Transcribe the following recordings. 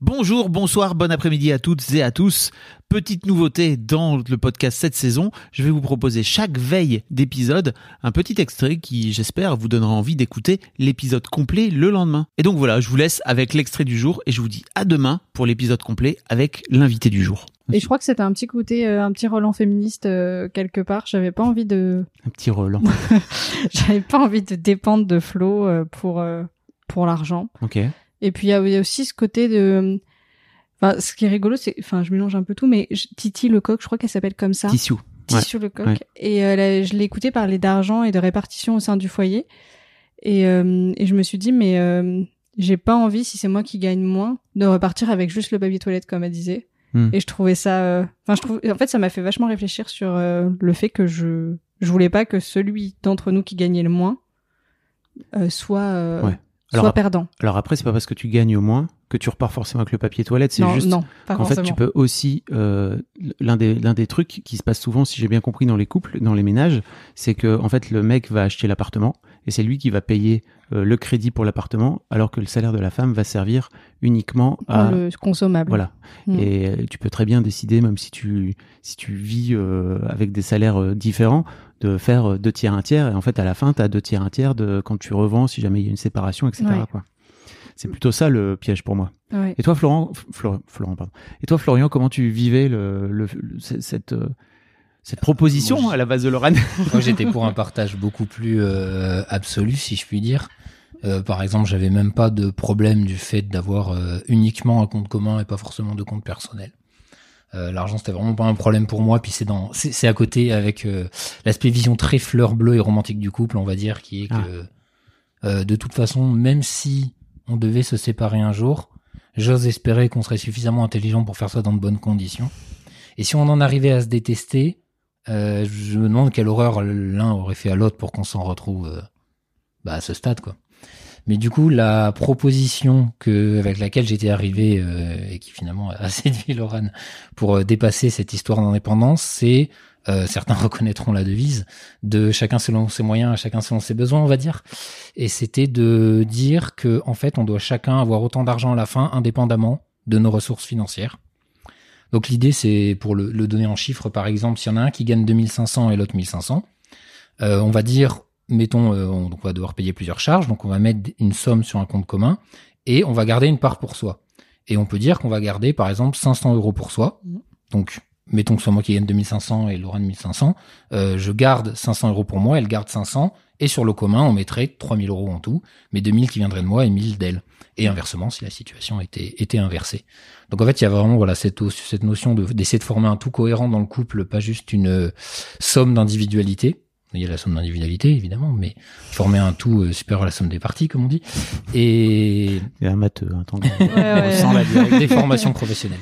Bonjour, bonsoir, bon après-midi à toutes et à tous. Petite nouveauté dans le podcast cette saison, je vais vous proposer chaque veille d'épisode un petit extrait qui, j'espère, vous donnera envie d'écouter l'épisode complet le lendemain. Et donc voilà, je vous laisse avec l'extrait du jour et je vous dis à demain pour l'épisode complet avec l'invité du jour. Et je crois que c'était un petit côté, euh, un petit Roland féministe euh, quelque part. J'avais pas envie de, Un petit Roland. j'avais pas envie de dépendre de Flo euh, pour pour l'argent. ok. Et puis il y a aussi ce côté de, enfin, ce qui est rigolo, c'est, enfin, je mélange un peu tout, mais je- Titi Lecoq, je crois qu'elle s'appelle comme ça. Tissou. Ouais. Tissou Lecoq. ouais. Et euh, là, je l'ai écouté parler d'argent et de répartition au sein du foyer. Et, euh, et je me suis dit, mais euh, j'ai pas envie, si c'est moi qui gagne moins, de repartir avec juste le papier toilette, comme elle disait. Hmm. Et je trouvais ça. Enfin, je trouve. En fait, ça m'a fait vachement réfléchir sur le fait que je je voulais pas que celui d'entre nous qui gagnait le moins soit euh, Soit Alors, perdant. Alors après, c'est pas parce que tu gagnes au moins que tu repars forcément avec le papier toilette. C'est juste qu'en fait, tu peux aussi euh, l'un des l'un des trucs qui se passe souvent, si j'ai bien compris dans les couples, dans les ménages, c'est que en fait le mec va acheter l'appartement et c'est lui qui va payer euh, le crédit pour l'appartement, alors que le salaire de la femme va servir uniquement à le consommable. voilà. Mm. Et euh, tu peux très bien décider, même si tu si tu vis euh, avec des salaires différents, de faire deux tiers un tiers. Et en fait, à la fin, tu as deux tiers un tiers de quand tu revends, si jamais il y a une séparation, etc. Ouais. Quoi. C'est plutôt ça le piège pour moi. Ouais. Et toi, Florent, Florent, Florent, pardon. Et toi, Florian, comment tu vivais le, le, le- c- cette cette proposition Moi, à la base de Lorraine Moi, j'étais pour un partage beaucoup plus euh, absolu, si je puis dire. Euh, par exemple, j'avais même pas de problème du fait d'avoir euh, uniquement un compte commun et pas forcément de compte personnel. Euh, L'argent, c'était vraiment pas un problème pour moi. Puis c'est dans, c'est c'est à côté avec euh, l'aspect vision très fleur bleue et romantique du couple, on va dire, qui est que Ah. euh, de toute façon, même si on devait se séparer un jour, j'ose espérer qu'on serait suffisamment intelligent pour faire ça dans de bonnes conditions. Et si on en arrivait à se détester, euh, je me demande quelle horreur l'un aurait fait à l'autre pour qu'on s'en retrouve euh, bah, à ce stade, quoi. Mais du coup, la proposition avec laquelle j'étais arrivé euh, et qui finalement a séduit Lorane pour dépasser cette histoire d'indépendance, c'est certains reconnaîtront la devise de chacun selon ses moyens, chacun selon ses besoins, on va dire. Et c'était de dire que en fait, on doit chacun avoir autant d'argent à la fin, indépendamment de nos ressources financières. Donc l'idée, c'est pour le, le donner en chiffres, par exemple, s'il y en a un qui gagne 2500 et l'autre 1500, euh, on va dire, mettons, euh, on, donc on va devoir payer plusieurs charges, donc on va mettre une somme sur un compte commun et on va garder une part pour soi. Et on peut dire qu'on va garder, par exemple, 500 euros pour soi. Mhm. Donc, mettons que ce soit moi qui gagne 2500 et Laurent 1500, euh, je garde 500 euros pour moi, elle garde 500, et sur le commun, on mettrait 3000 euros en tout, mais 2000 qui viendraient de moi et 1000 d'elle. Et inversement, si la situation était, était inversée. Donc en fait, il y a vraiment voilà cette, cette notion de d'essayer de former un tout cohérent dans le couple, pas juste une euh, somme d'individualité. Il y a la somme d'individualité, évidemment, mais former un tout euh, supérieur à la somme des parties, comme on dit. Et Il y a un matheux, hein, tant- Ouais, ouais. sans la des formations professionnelles.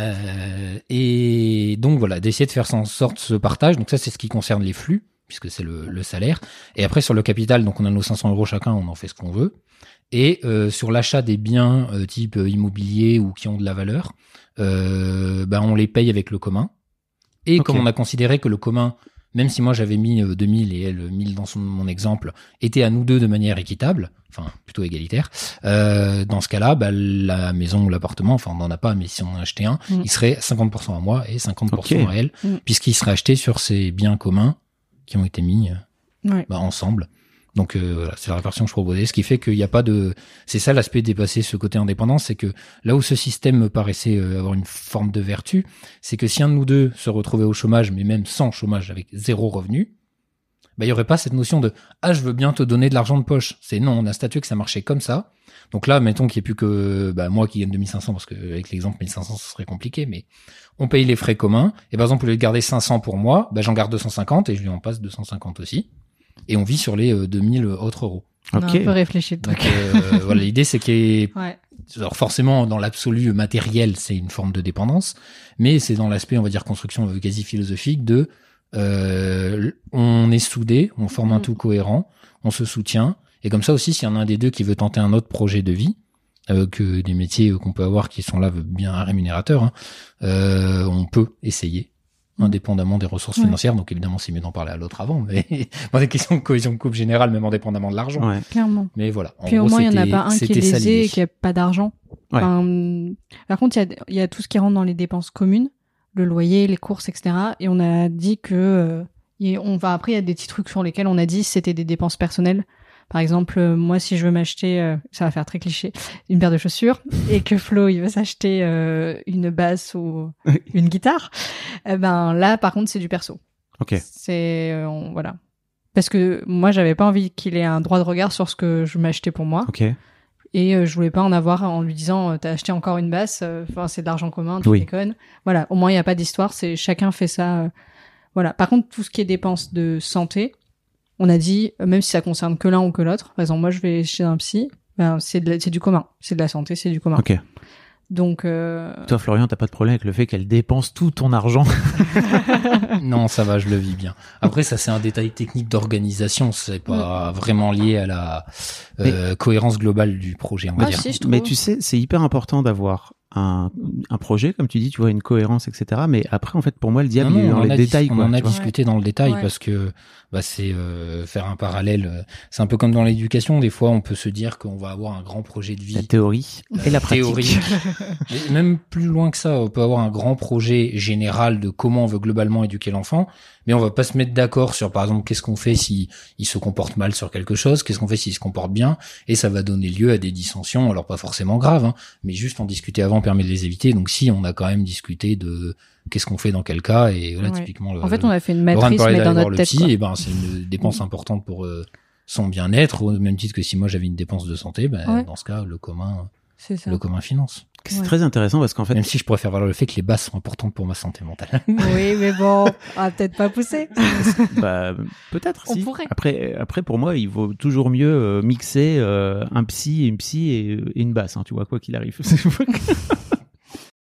Euh, et donc voilà, d'essayer de faire en sorte ce partage. Donc ça, c'est ce qui concerne les flux, puisque c'est le, le salaire. Et après, sur le capital, donc on a nos 500 euros chacun, on en fait ce qu'on veut. Et euh, sur l'achat des biens euh, type immobilier ou qui ont de la valeur, ben on les paye avec le commun. Et comme on a considéré que le commun, même si moi j'avais mis euh, 2000 et elle 1000 dans son, mon exemple, était à nous deux de manière équitable, enfin plutôt égalitaire, euh, dans ce cas-là, bah, la maison ou l'appartement, enfin on n'en a pas, mais si on en achetait un, Mm. il serait 50% à moi et 50% Ok. à elle, Mm. puisqu'il serait acheté sur ces biens communs qui ont été mis euh, Ouais. bah, ensemble. Donc euh, voilà, c'est la répartition que je proposais, ce qui fait qu'il n'y a pas de... C'est ça l'aspect dépasser ce côté indépendance, c'est que là où ce système me paraissait euh, avoir une forme de vertu, c'est que si un de nous deux se retrouvait au chômage, mais même sans chômage, avec zéro revenu, bah, il y aurait pas cette notion de ah je veux bien te donner de l'argent de poche. C'est non, on a statué que ça marchait comme ça. Donc là, mettons qu'il n'y ait plus que bah, moi qui gagne 2500 parce que avec l'exemple 1500 ce serait compliqué, mais on paye les frais communs. Et par exemple, au lieu de garder 500 pour moi, bah, j'en garde 250 et je lui en passe 250 aussi. Et on vit sur les euh, 2000 autres euros. On a Ok. un peu réfléchi le truc. euh, voilà, l'idée c'est qu'il y ait Ouais. alors forcément, dans l'absolu matériel, c'est une forme de dépendance, mais c'est dans l'aspect, on va dire, construction euh, quasi philosophique de euh, on est soudé, on forme un Mm. tout cohérent, on se soutient, et comme ça aussi, s'il y en a un des deux qui veut tenter un autre projet de vie, euh, que des métiers euh, qu'on peut avoir qui sont là bien rémunérateurs, hein, euh, on peut essayer. Indépendamment des ressources Ouais. financières. Donc évidemment, c'est mieux d'en parler à l'autre avant, mais dans des questions de cohésion de couple générale, même indépendamment de l'argent. Ouais. Clairement. Mais voilà. En Puis au gros, moins, il n'y en a c'était- pas un qui est lésé et qui a pas d'argent. Ouais. Enfin, par contre, il y y a tout ce qui rentre dans les dépenses communes, le loyer, les courses, etc. Et on a dit que, euh, il y a- on va après, il y a des petits trucs sur lesquels on a dit c'était des dépenses personnelles. Par exemple, euh, moi, si je veux m'acheter, euh, ça va faire très cliché, une paire de chaussures, et que Flo, il veut s'acheter euh, une basse ou une guitare, eh ben là, par contre, c'est du perso. Ok. C'est euh, on- voilà. Parce que moi, j'avais pas envie qu'il ait un droit de regard sur ce que je m'achetais pour moi. Ok. Et euh, je voulais pas en avoir en lui disant euh, t'as acheté encore une basse, euh, enfin c'est de l'argent commun, tu Oui. déconnes. Voilà, au moins il y a pas d'histoire, c'est chacun fait ça. voilà. Par contre, tout ce qui est dépenses de santé, on a dit euh, même si ça concerne que l'un ou que l'autre. Par exemple, moi je vais chez un psy, ben c'est du commun, c'est de la santé, c'est du commun. Ok. Donc euh, Toi, Florian, t'as pas de problème avec le fait qu'elle dépense tout ton argent. Non, ça va, je le vis bien. Après, ça c'est un détail technique d'organisation, c'est pas vraiment lié à la euh, cohérence globale du projet, on va Ah, dire. si, je trouve. Mais tu sais, c'est hyper important d'avoir un, un projet, comme tu dis, tu vois, une cohérence, etc. Mais après, en fait, pour moi, le diable, Non, il est non, dans on les détails, on quoi. en a discuté dans le détail Ouais. parce que bah, c'est euh, faire un parallèle. C'est un peu comme dans l'éducation. Des fois, on peut se dire qu'on va avoir un grand projet de La vie théorie et la pratique. même plus loin que ça, on peut avoir un grand projet général de comment on veut globalement éduquer l'enfant, mais on va pas se mettre d'accord sur, par exemple, qu'est-ce qu'on fait si il se comporte mal sur quelque chose, qu'est-ce qu'on fait s'il se comporte bien, et ça va donner lieu à des dissensions, alors pas forcément graves, hein, mais juste en discuter avant permet de les éviter. Donc si on a quand même discuté de qu'est-ce qu'on fait dans quel cas, et voilà, Ouais. typiquement. le- en fait, on a fait une matrice mais dans notre le tête. psy, et ben c'est une dépense importante pour euh, son bien-être, au même titre que si moi j'avais une dépense de santé, ben, Ouais. dans ce cas, le commun, le commun finance. C'est Ouais. très intéressant parce qu'en fait, Même si je pourrais faire valoir le fait que les basses sont importantes pour ma santé mentale. Oui, mais bon, on va peut-être pas pousser. bah, peut-être On si. pourrait. Après, après, pour moi, il vaut toujours mieux euh, mixer euh, un psy et une psy et, et une basse, hein, tu vois, quoi qu'il arrive.